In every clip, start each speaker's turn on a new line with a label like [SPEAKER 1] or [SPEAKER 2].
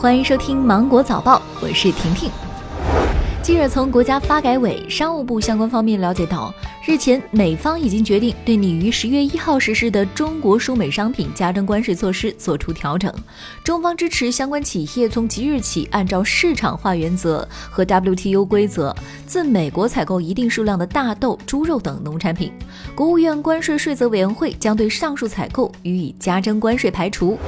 [SPEAKER 1] 欢迎收听《芒果早报》，我是婷婷。记者从国家发改委、商务部相关方面了解到，日前美方已经决定对拟于十月一号实施的中国输美商品加征关税措施作出调整。中方支持相关企业从即日起按照市场化原则和 WTO 规则，自美国采购一定数量的大豆、猪肉等农产品。国务院关税税则委员会将对上述采购予以加征关税排除。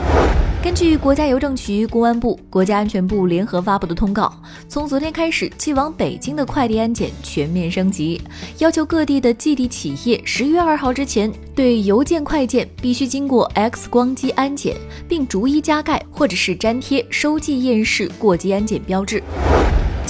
[SPEAKER 1] 根据国家邮政局、公安部、国家安全部联合发布的通告，从昨天开始，寄往北京的快递安检全面升级，要求各地的寄递企业十月二号之前对邮件快件必须经过 X 光机安检，并逐一加盖或者是粘贴收寄验视过机安检标志。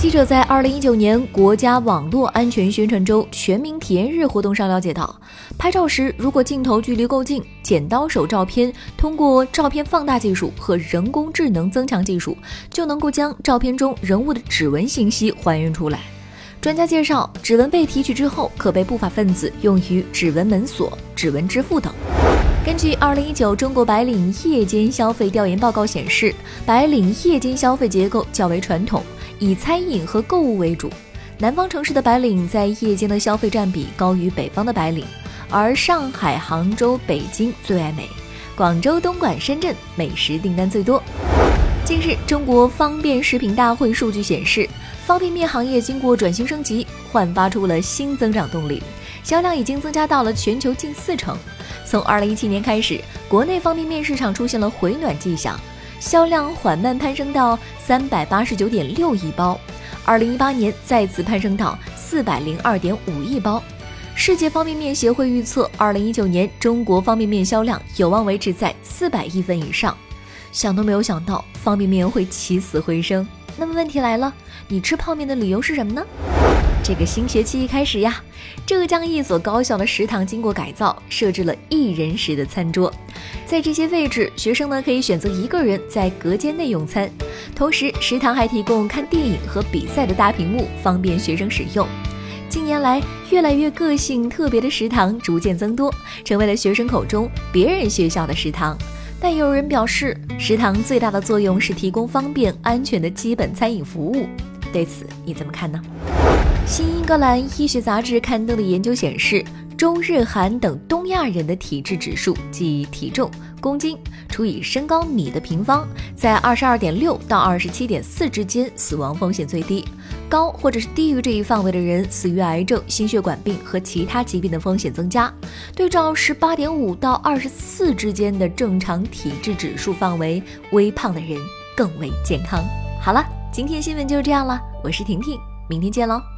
[SPEAKER 1] 记者在二零一九年国家网络安全宣传周全民体验日活动上了解到，拍照时如果镜头距离够近，剪刀手照片通过照片放大技术和人工智能增强技术，就能够将照片中人物的指纹信息还原出来。专家介绍，指纹被提取之后，可被不法分子用于指纹门锁、指纹支付等。根据二零一九中国白领夜间消费调研报告显示，白领夜间消费结构较为传统。以餐饮和购物为主，南方城市的白领在夜间的消费占比高于北方的白领，而上海、杭州、北京最爱美，广州、东莞、深圳美食订单最多。近日，中国方便食品大会数据显示，方便面行业经过转型升级，焕发出了新增长动力，销量已经增加到了全球近四成。从二零一七年开始，国内方便面市场出现了回暖迹象。销量缓慢攀升到三百八十九点六亿包，二零一八年再次攀升到四百零二点五亿包。世界方便面协会预测，二零一九年中国方便面销量有望维持在四百亿份以上。想都没有想到，方便面会起死回生。那么问题来了，你吃泡面的理由是什么呢？这个新学期一开始呀，浙江一所高校的食堂经过改造，设置了一人食的餐桌。在这些位置，学生呢可以选择一个人在隔间内用餐。同时，食堂还提供看电影和比赛的大屏幕，方便学生使用。近年来，越来越个性特别的食堂逐渐增多，成为了学生口中别人学校的食堂。但有人表示，食堂最大的作用是提供方便、安全的基本餐饮服务。对此，你怎么看呢？新英格兰医学杂志刊登的研究显示，中日韩等东亚人的体质指数，即体重公斤除以身高米的平方，在二十二点六到二十七点四之间，死亡风险最低。高或者是低于这一范围的人，死于癌症、心血管病和其他疾病的风险增加。对照十八点五到二十四之间的正常体质指数范围，微胖的人更为健康。好了，今天新闻就这样了，我是婷婷，明天见喽。